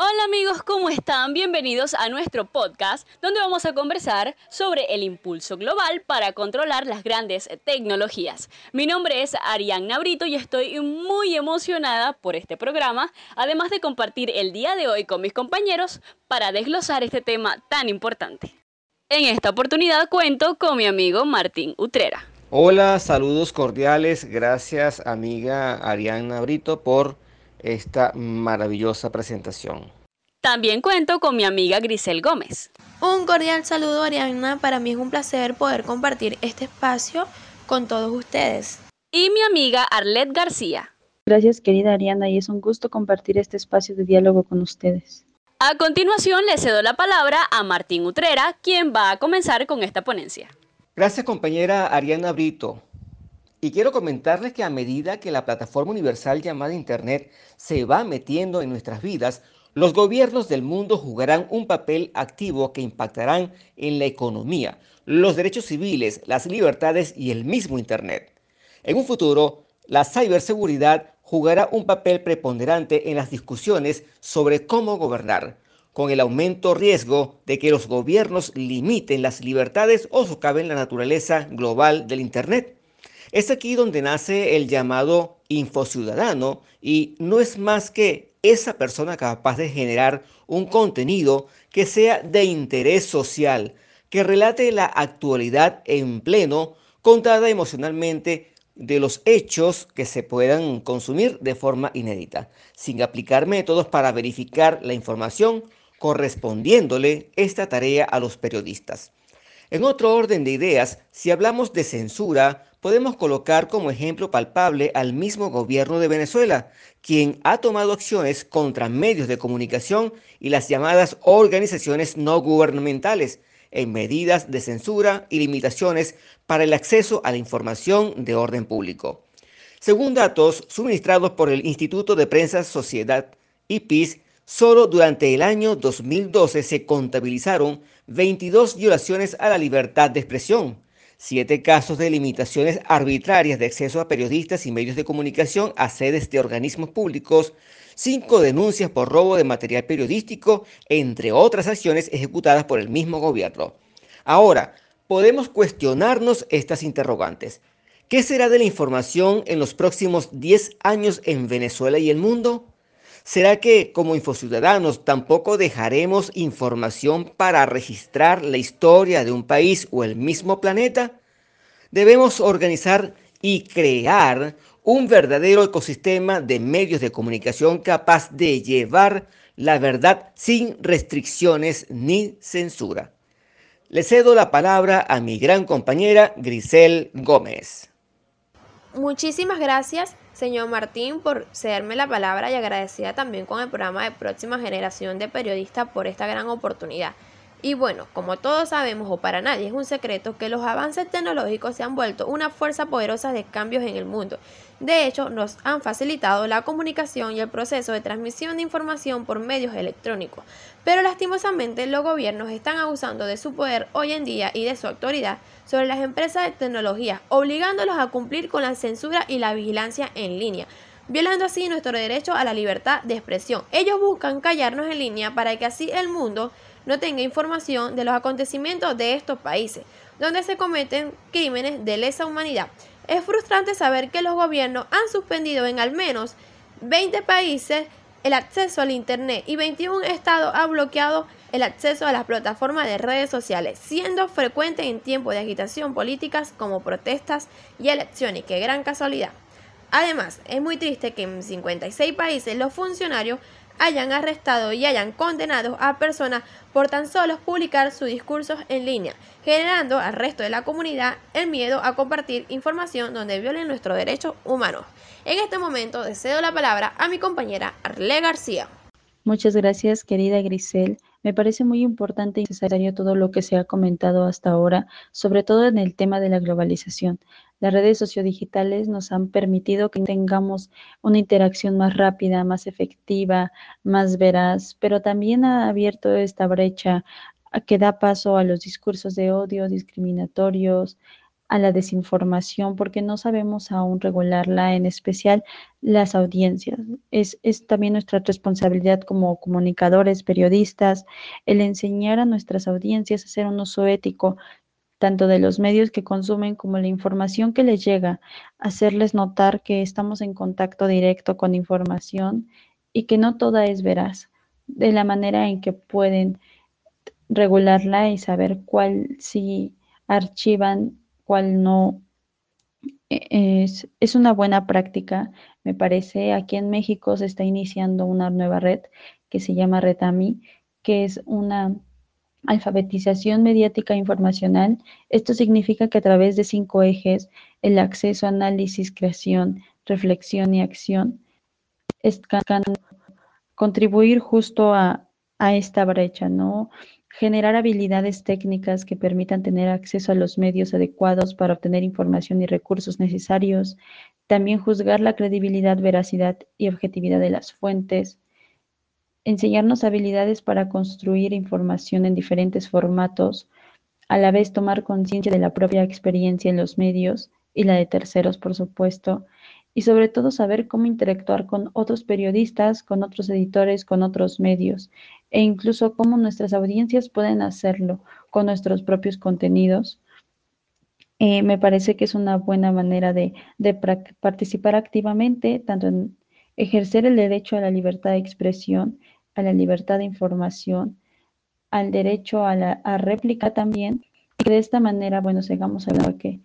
Hola amigos, ¿cómo están? Bienvenidos a nuestro podcast donde vamos a conversar sobre el impulso global para controlar las grandes tecnologías. Mi nombre es Ariane Brito y estoy muy emocionada por este programa, además de compartir el día de hoy con mis compañeros para desglosar este tema tan importante. En esta oportunidad cuento con mi amigo Martín Utrera. Hola, saludos cordiales, gracias amiga Ariana Brito por esta maravillosa presentación. También cuento con mi amiga Grisel Gómez. Un cordial saludo Ariana, para mí es un placer poder compartir este espacio con todos ustedes. Y mi amiga Arlet García. Gracias querida Ariana y es un gusto compartir este espacio de diálogo con ustedes. A continuación le cedo la palabra a Martín Utrera, quien va a comenzar con esta ponencia. Gracias compañera Ariana Brito. Y quiero comentarles que a medida que la plataforma universal llamada Internet se va metiendo en nuestras vidas, los gobiernos del mundo jugarán un papel activo que impactarán en la economía, los derechos civiles, las libertades y el mismo Internet. En un futuro, la ciberseguridad jugará un papel preponderante en las discusiones sobre cómo gobernar, con el aumento riesgo de que los gobiernos limiten las libertades o socaven la naturaleza global del Internet. Es aquí donde nace el llamado infociudadano y no es más que esa persona capaz de generar un contenido que sea de interés social, que relate la actualidad en pleno, contada emocionalmente de los hechos que se puedan consumir de forma inédita, sin aplicar métodos para verificar la información, correspondiéndole esta tarea a los periodistas. En otro orden de ideas, si hablamos de censura, podemos colocar como ejemplo palpable al mismo gobierno de Venezuela, quien ha tomado acciones contra medios de comunicación y las llamadas organizaciones no gubernamentales en medidas de censura y limitaciones para el acceso a la información de orden público. Según datos suministrados por el Instituto de Prensa Sociedad IPIS, solo durante el año 2012 se contabilizaron 22 violaciones a la libertad de expresión, 7 casos de limitaciones arbitrarias de acceso a periodistas y medios de comunicación a sedes de organismos públicos, 5 denuncias por robo de material periodístico, entre otras acciones ejecutadas por el mismo gobierno. Ahora, podemos cuestionarnos estas interrogantes. ¿Qué será de la información en los próximos 10 años en Venezuela y el mundo? ¿Será que como infociudadanos tampoco dejaremos información para registrar la historia de un país o el mismo planeta? Debemos organizar y crear un verdadero ecosistema de medios de comunicación capaz de llevar la verdad sin restricciones ni censura. Le cedo la palabra a mi gran compañera Grisel Gómez. Muchísimas gracias señor Martín, por cederme la palabra y agradecida también con el programa de Próxima Generación de Periodistas por esta gran oportunidad. Y bueno, como todos sabemos o para nadie es un secreto que los avances tecnológicos se han vuelto una fuerza poderosa de cambios en el mundo. De hecho, nos han facilitado la comunicación y el proceso de transmisión de información por medios electrónicos. Pero lastimosamente los gobiernos están abusando de su poder hoy en día y de su autoridad sobre las empresas de tecnología, obligándolos a cumplir con la censura y la vigilancia en línea violando así nuestro derecho a la libertad de expresión. Ellos buscan callarnos en línea para que así el mundo no tenga información de los acontecimientos de estos países, donde se cometen crímenes de lesa humanidad. Es frustrante saber que los gobiernos han suspendido en al menos 20 países el acceso al Internet y 21 estados han bloqueado el acceso a las plataformas de redes sociales, siendo frecuente en tiempos de agitación políticas como protestas y elecciones. ¡Qué gran casualidad! Además, es muy triste que en 56 países los funcionarios hayan arrestado y hayan condenado a personas por tan solo publicar sus discursos en línea, generando al resto de la comunidad el miedo a compartir información donde violen nuestros derechos humanos. En este momento cedo la palabra a mi compañera Arle García. Muchas gracias, querida Grisel. Me parece muy importante y necesario todo lo que se ha comentado hasta ahora, sobre todo en el tema de la globalización. Las redes sociodigitales nos han permitido que tengamos una interacción más rápida, más efectiva, más veraz, pero también ha abierto esta brecha que da paso a los discursos de odio, discriminatorios, a la desinformación porque no sabemos aún regularla, en especial las audiencias. Es, es, también nuestra responsabilidad como comunicadores, periodistas, el enseñar a nuestras audiencias a hacer un uso ético tanto de los medios que consumen como la información que les llega, hacerles notar que estamos en contacto directo con información y que no toda es veraz, de la manera en que pueden regularla y saber cuál sí archivan, cuál no. E, es, una buena práctica, me parece. Aquí en México se está iniciando una nueva red que se llama Retami, que es una alfabetización mediática informacional. Esto significa que a través de cinco ejes, el acceso, análisis, creación, reflexión y acción, contribuir justo a esta brecha, ¿no? Generar habilidades técnicas que permitan tener acceso a los medios adecuados para obtener información y recursos necesarios. También juzgar la credibilidad, veracidad y objetividad de las fuentes. Enseñarnos habilidades para construir información en diferentes formatos. A la vez tomar conciencia de la propia experiencia en los medios y la de terceros, por supuesto y sobre todo saber cómo interactuar con otros periodistas, con otros editores, con otros medios e incluso cómo nuestras audiencias pueden hacerlo con nuestros propios contenidos. Eh, me parece que es una buena manera de, participar activamente, tanto en ejercer el derecho a la libertad de expresión, a la libertad de información, al derecho a la réplica también, y que de esta manera, bueno, sigamos hablando que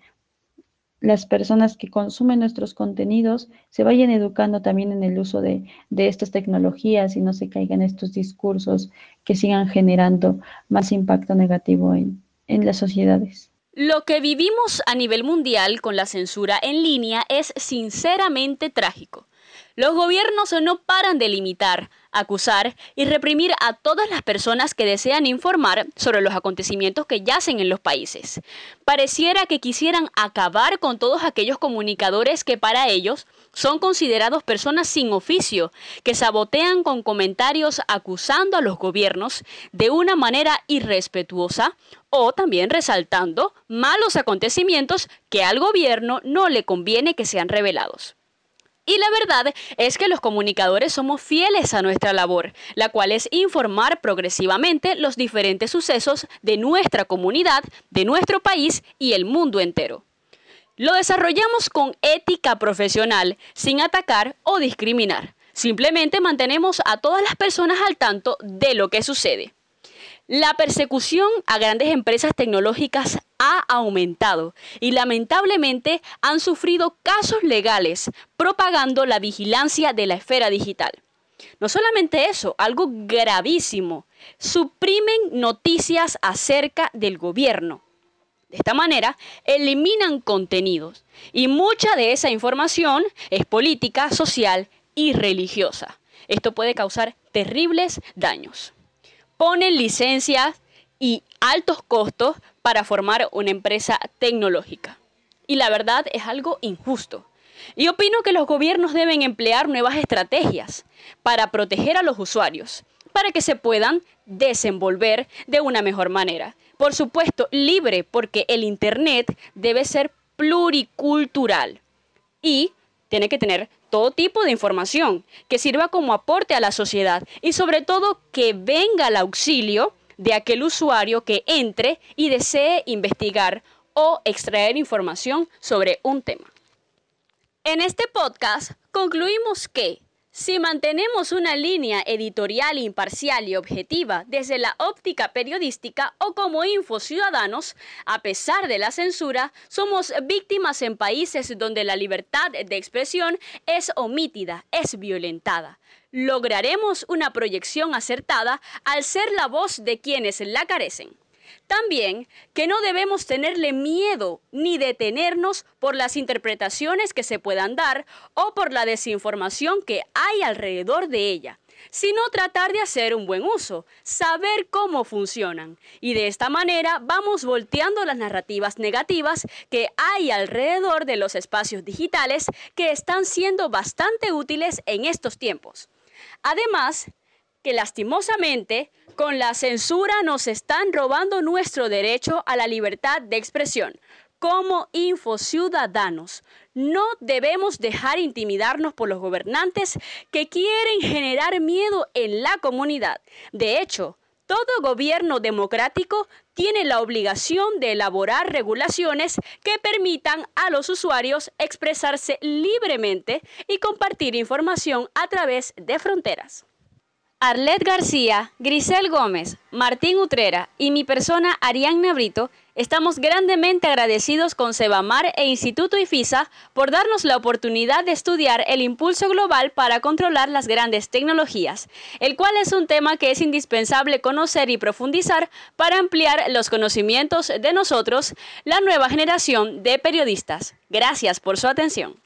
las personas que consumen nuestros contenidos se vayan educando también en el uso de, estas tecnologías y no se caigan estos discursos que sigan generando más impacto negativo en, en las sociedades. Lo que vivimos a nivel mundial con la censura en línea es sinceramente trágico. Los gobiernos no paran de limitar, acusar y reprimir a todas las personas que desean informar sobre los acontecimientos que yacen en los países. Pareciera que quisieran acabar con todos aquellos comunicadores que para ellos son considerados personas sin oficio, que sabotean con comentarios acusando a los gobiernos de una manera irrespetuosa o también resaltando malos acontecimientos que al gobierno no le conviene que sean revelados. Y la verdad es que los comunicadores somos fieles a nuestra labor, la cual es informar progresivamente los diferentes sucesos de nuestra comunidad, de nuestro país y el mundo entero. Lo desarrollamos con ética profesional, sin atacar o discriminar. Simplemente mantenemos a todas las personas al tanto de lo que sucede. La persecución a grandes empresas tecnológicas ha aumentado y lamentablemente han sufrido casos legales propagando la vigilancia de la esfera digital. No solamente eso, algo gravísimo, suprimen noticias acerca del gobierno. De esta manera, eliminan contenidos y mucha de esa información es política, social y religiosa. Esto puede causar terribles daños ponen licencias y altos costos para formar una empresa tecnológica. Y la verdad es algo injusto. Y opino que los gobiernos deben emplear nuevas estrategias para proteger a los usuarios, para que se puedan desenvolver de una mejor manera. Por supuesto, libre, porque el Internet debe ser pluricultural y tiene que tener todo tipo de información que sirva como aporte a la sociedad y sobre todo que venga al auxilio de aquel usuario que entre y desee investigar o extraer información sobre un tema. En este podcast concluimos que si mantenemos una línea editorial imparcial y objetiva desde la óptica periodística o como infociudadanos, a pesar de la censura, somos víctimas en países donde la libertad de expresión es omitida, es violentada. Lograremos una proyección acertada al ser la voz de quienes la carecen. También que no debemos tenerle miedo ni detenernos por las interpretaciones que se puedan dar o por la desinformación que hay alrededor de ella sino tratar de hacer un buen uso, saber cómo funcionan. Y de esta manera vamos volteando las narrativas negativas que hay alrededor de los espacios digitales que están siendo bastante útiles en estos tiempos. Además, que lastimosamente con la censura nos están robando nuestro derecho a la libertad de expresión, como infociudadanos. No debemos dejar intimidarnos por los gobernantes que quieren generar miedo en la comunidad. De hecho, todo gobierno democrático tiene la obligación de elaborar regulaciones que permitan a los usuarios expresarse libremente y compartir información a través de fronteras. Arlet García, Grisel Gómez, Martín Utrera y mi persona Ariane Brito estamos grandemente agradecidos con Sebamar e Instituto IFISA por darnos la oportunidad de estudiar el impulso global para controlar las grandes tecnologías, el cual es un tema que es indispensable conocer y profundizar para ampliar los conocimientos de nosotros, la nueva generación de periodistas. Gracias por su atención.